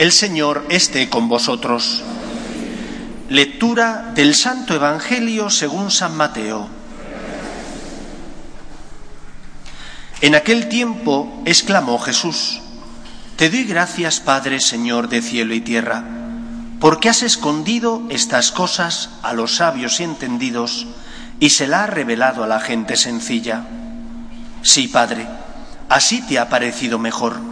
El Señor esté con vosotros. Lectura del Santo Evangelio según San Mateo. En aquel tiempo exclamó Jesús, Te doy gracias, Padre, Señor de cielo y tierra, porque has escondido estas cosas a los sabios y entendidos y se la has revelado a la gente sencilla. Sí, Padre, así te ha parecido mejor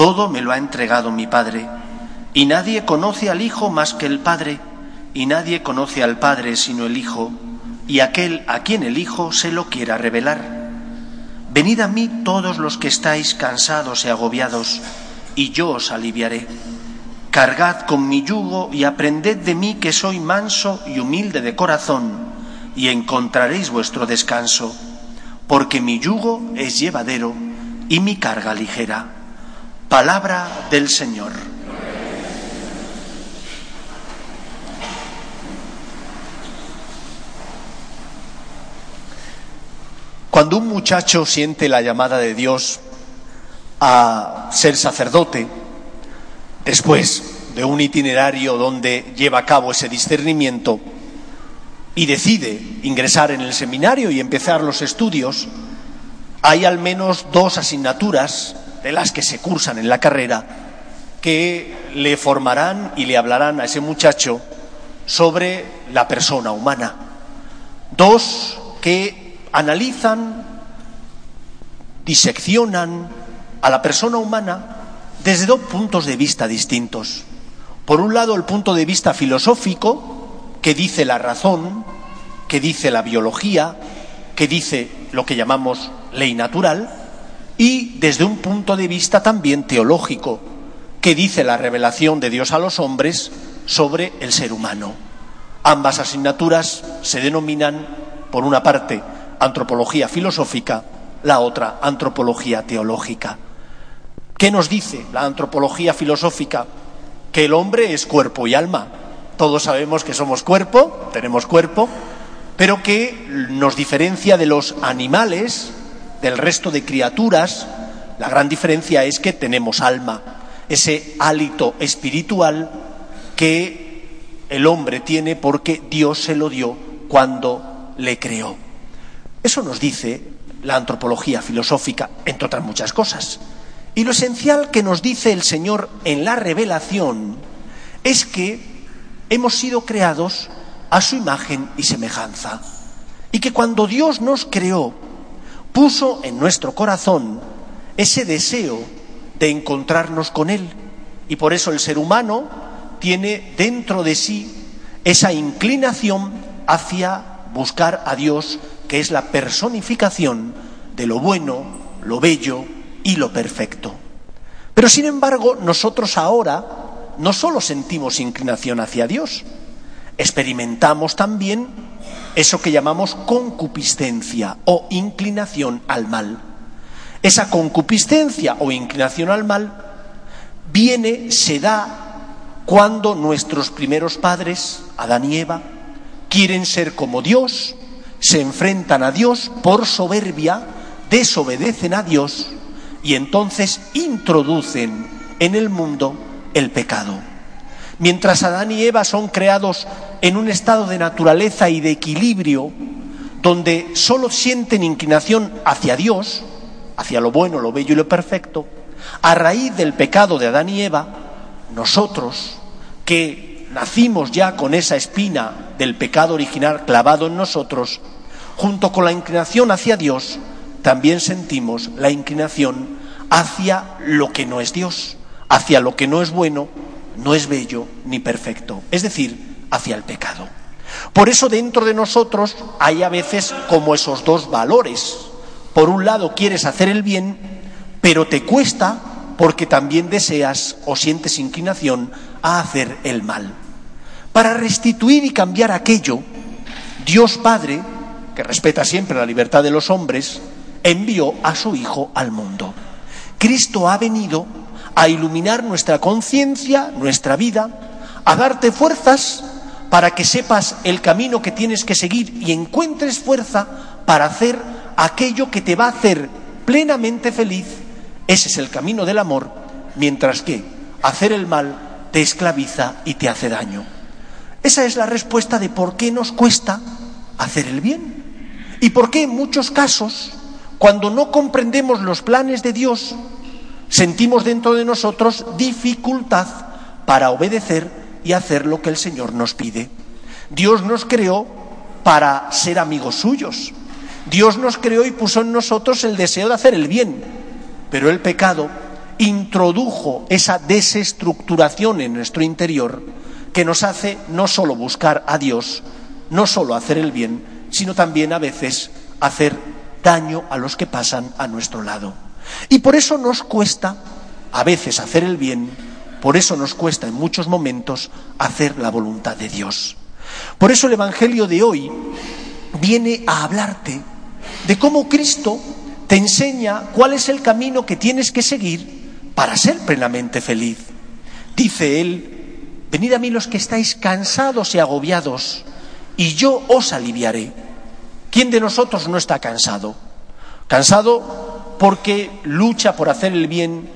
todo me lo ha entregado mi Padre, y nadie conoce al Hijo más que el Padre, y nadie conoce al Padre sino el Hijo, y aquel a quien el Hijo se lo quiera revelar. Venid a mí todos los que estáis cansados y agobiados, y yo os aliviaré. Cargad con mi yugo y aprended de mí que soy manso y humilde de corazón, y encontraréis vuestro descanso, porque mi yugo es llevadero y mi carga ligera. Palabra del Señor. Cuando un muchacho siente la llamada de Dios a ser sacerdote, después de un itinerario donde lleva a cabo ese discernimiento y decide ingresar en el seminario y empezar los estudios, hay al menos dos asignaturas de las que se cursan en la carrera, que le formarán y le hablarán a ese muchacho sobre la persona humana. Dos que analizan, diseccionan a la persona humana desde dos puntos de vista distintos. Por un lado, el punto de vista filosófico, que dice la razón, que dice la biología, que dice lo que llamamos ley natural, y desde un punto de vista también teológico, que dice la revelación de Dios a los hombres sobre el ser humano. Ambas asignaturas se denominan, por una parte, antropología filosófica, la otra, antropología teológica. ¿Qué nos dice la antropología filosófica? Que el hombre es cuerpo y alma. Todos sabemos que somos cuerpo, tenemos cuerpo, pero que nos diferencia de los animales, del resto de criaturas, la gran diferencia es que tenemos alma, ese hálito espiritual que el hombre tiene porque Dios se lo dio cuando le creó. Eso nos dice la antropología filosófica, entre otras muchas cosas. Y lo esencial que nos dice el Señor en la revelación es que hemos sido creados a su imagen y semejanza. Y que cuando Dios nos creó, puso en nuestro corazón ese deseo de encontrarnos con Él. Y por eso el ser humano tiene dentro de sí esa inclinación hacia buscar a Dios, que es la personificación de lo bueno, lo bello y lo perfecto. Pero sin embargo, nosotros ahora no solo sentimos inclinación hacia Dios, experimentamos también eso que llamamos concupiscencia o inclinación al mal. Esa concupiscencia o inclinación al mal viene, se da cuando nuestros primeros padres, Adán y Eva, quieren ser como Dios, se enfrentan a Dios por soberbia, desobedecen a Dios y entonces introducen en el mundo el pecado. Mientras Adán y Eva son creados en un estado de naturaleza y de equilibrio, donde solo sienten inclinación hacia Dios, hacia lo bueno, lo bello y lo perfecto, a raíz del pecado de Adán y Eva, nosotros, que nacimos ya con esa espina del pecado original clavado en nosotros, junto con la inclinación hacia Dios, también sentimos la inclinación hacia lo que no es Dios, hacia lo que no es bueno, no es bello ni perfecto, es decir, hacia el pecado. Por eso dentro de nosotros hay a veces como esos dos valores. Por un lado quieres hacer el bien, pero te cuesta porque también deseas o sientes inclinación a hacer el mal. Para restituir y cambiar aquello, Dios Padre, que respeta siempre la libertad de los hombres, envió a su Hijo al mundo. Cristo ha venido a iluminar nuestra conciencia, nuestra vida, a darte fuerzas para que sepas el camino que tienes que seguir y encuentres fuerza para hacer aquello que te va a hacer plenamente feliz. Ese es el camino del amor, mientras que hacer el mal te esclaviza y te hace daño. Esa es la respuesta de por qué nos cuesta hacer el bien y por qué en muchos casos, cuando no comprendemos los planes de Dios, sentimos dentro de nosotros dificultad para obedecer y hacer lo que el Señor nos pide. Dios nos creó para ser amigos suyos. Dios nos creó y puso en nosotros el deseo de hacer el bien. Pero el pecado introdujo esa desestructuración en nuestro interior que nos hace no solo buscar a Dios, no solo hacer el bien, sino también a veces hacer daño a los que pasan a nuestro lado. Y por eso nos cuesta a veces hacer el bien por eso nos cuesta en muchos momentos hacer la voluntad de Dios. Por eso el Evangelio de hoy viene a hablarte de cómo Cristo te enseña cuál es el camino que tienes que seguir para ser plenamente feliz. Dice él, venid a mí los que estáis cansados y agobiados, y yo os aliviaré. ¿Quién de nosotros no está cansado? Cansado porque lucha por hacer el bien,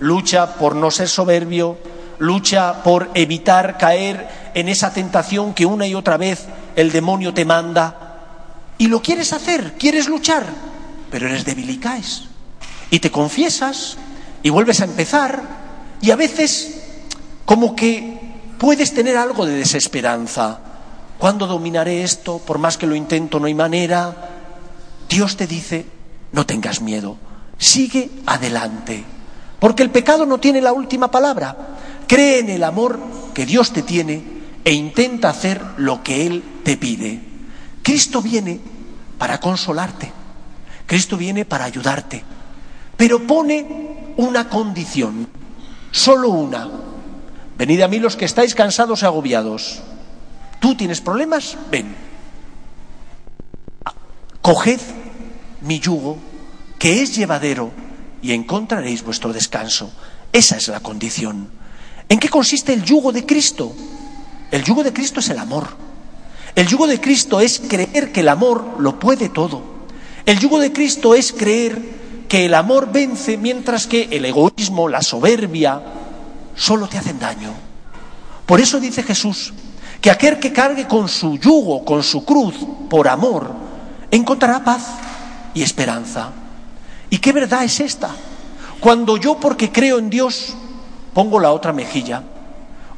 lucha por no ser soberbio, lucha por evitar caer en esa tentación que una y otra vez el demonio te manda. Y lo quieres hacer, quieres luchar, pero eres débil y caes. Y te confiesas y vuelves a empezar y a veces como que puedes tener algo de desesperanza. ¿Cuándo dominaré esto? Por más que lo intento, no hay manera. Dios te dice, no tengas miedo, sigue adelante. Porque el pecado no tiene la última palabra. Cree en el amor que Dios te tiene e intenta hacer lo que Él te pide. Cristo viene para consolarte. Cristo viene para ayudarte. Pero pone una condición, solo una. Venid a mí los que estáis cansados y agobiados. ¿Tú tienes problemas? Ven. Coged mi yugo, que es llevadero y encontraréis vuestro descanso. Esa es la condición. ¿En qué consiste el yugo de Cristo? El yugo de Cristo es el amor. El yugo de Cristo es creer que el amor lo puede todo. El yugo de Cristo es creer que el amor vence mientras que el egoísmo, la soberbia, solo te hacen daño. Por eso dice Jesús que aquel que cargue con su yugo, con su cruz, por amor, encontrará paz y esperanza. ¿Y qué verdad es esta? Cuando yo porque creo en Dios pongo la otra mejilla,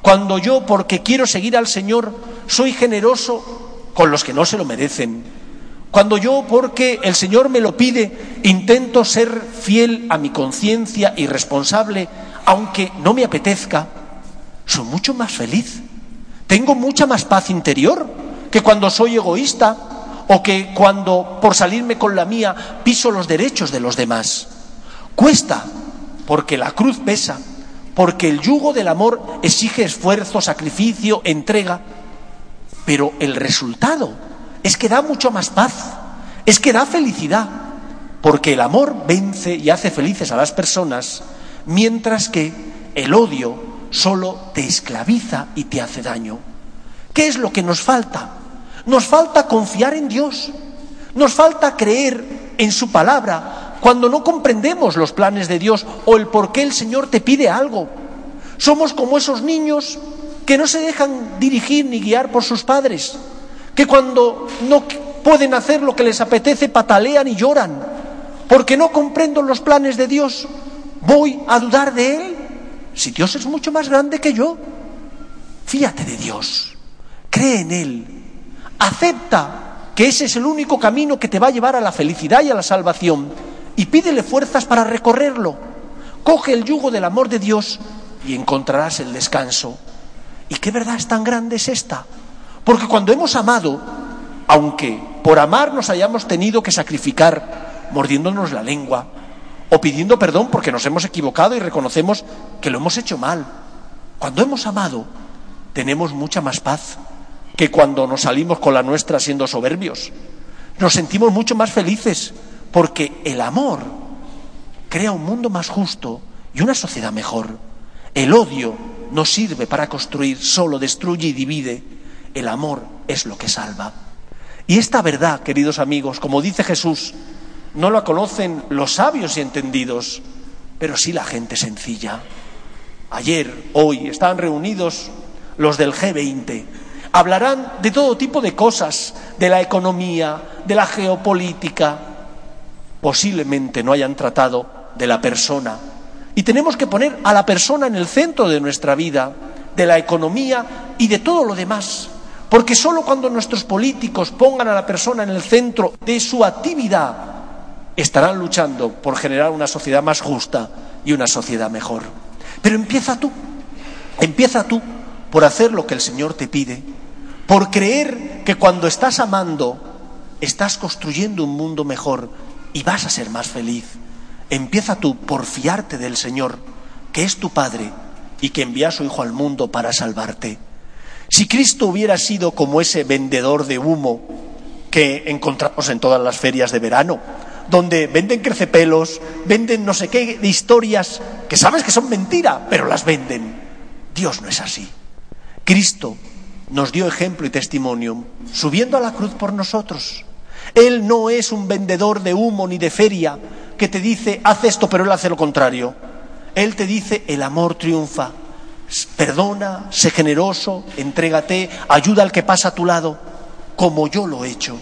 cuando yo porque quiero seguir al Señor soy generoso con los que no se lo merecen, cuando yo porque el Señor me lo pide intento ser fiel a mi conciencia y responsable, aunque no me apetezca, soy mucho más feliz. Tengo mucha más paz interior que cuando soy egoísta o que cuando por salirme con la mía piso los derechos de los demás. Cuesta, porque la cruz pesa, porque el yugo del amor exige esfuerzo, sacrificio, entrega, pero el resultado es que da mucho más paz, es que da felicidad, porque el amor vence y hace felices a las personas, mientras que el odio solo te esclaviza y te hace daño. ¿Qué es lo que nos falta? Nos falta confiar en Dios, nos falta creer en su palabra cuando no comprendemos los planes de Dios o el por qué el Señor te pide algo. Somos como esos niños que no se dejan dirigir ni guiar por sus padres, que cuando no pueden hacer lo que les apetece patalean y lloran, porque no comprendo los planes de Dios, voy a dudar de Él. si Dios es mucho más grande que yo, fíate de Dios, cree en Él, acepta que ese es el único camino que te va a llevar a la felicidad y a la salvación y pídele fuerzas para recorrerlo. Coge el yugo del amor de Dios y encontrarás el descanso. ¿Y qué verdad es tan grande es esta? Porque cuando hemos amado, aunque por amar nos hayamos tenido que sacrificar mordiéndonos la lengua o pidiendo perdón porque nos hemos equivocado y reconocemos que lo hemos hecho mal, cuando hemos amado tenemos mucha más paz que cuando nos salimos con la nuestra siendo soberbios. Nos sentimos mucho más felices porque el amor crea un mundo más justo y una sociedad mejor. El odio no sirve para construir, solo destruye y divide. El amor es lo que salva. Y esta verdad, queridos amigos, como dice Jesús, no la conocen los sabios y entendidos, pero sí la gente sencilla. Ayer, hoy, estaban reunidos los del G20. Hablarán de todo tipo de cosas, de la economía, de la geopolítica. Posiblemente no hayan tratado de la persona. Y tenemos que poner a la persona en el centro de nuestra vida, de la economía y de todo lo demás. Porque solo cuando nuestros políticos pongan a la persona en el centro de su actividad, estarán luchando por generar una sociedad más justa y una sociedad mejor. Pero empieza tú, empieza tú por hacer lo que el Señor te pide, por creer que cuando estás amando, estás construyendo un mundo mejor y vas a ser más feliz. Empieza tú por fiarte del Señor, que es tu Padre y que envía a su Hijo al mundo para salvarte. Si Cristo hubiera sido como ese vendedor de humo que encontramos en todas las ferias de verano, donde venden crecepelos, venden no sé qué de historias que sabes que son mentira, pero las venden. Dios no es así. Cristo nos dio ejemplo y testimonio subiendo a la cruz por nosotros. Él no es un vendedor de humo ni de feria que te dice, haz esto, pero él hace lo contrario. Él te dice, el amor triunfa perdona, sé generoso, entrégate, ayuda al que pasa a tu lado, como yo lo he hecho.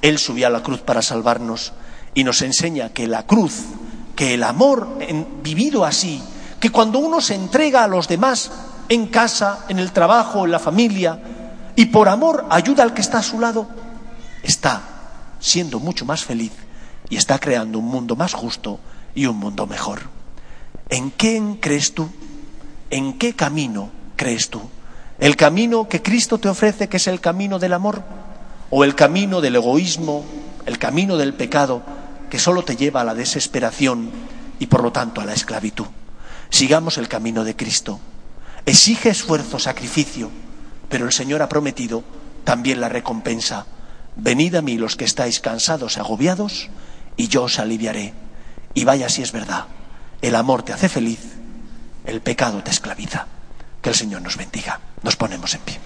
Él subió a la cruz para salvarnos y nos enseña que la cruz, que el amor vivido así, que cuando uno se entrega a los demás en casa, en el trabajo, en la familia, y por amor ayuda al que está a su lado, está siendo mucho más feliz y está creando un mundo más justo y un mundo mejor. ¿En quién crees tú? ¿En qué camino crees tú? ¿El camino que Cristo te ofrece, que es el camino del amor? ¿O el camino del egoísmo, el camino del pecado, que solo te lleva a la desesperación y por lo tanto a la esclavitud? Sigamos el camino de Cristo. Exige esfuerzo, sacrificio, pero el Señor ha prometido también la recompensa. Venid a mí los que estáis cansados agobiados, y yo os aliviaré. Y vaya si es verdad, el amor te hace feliz el pecado te esclaviza. Que el Señor nos bendiga. Nos ponemos en pie.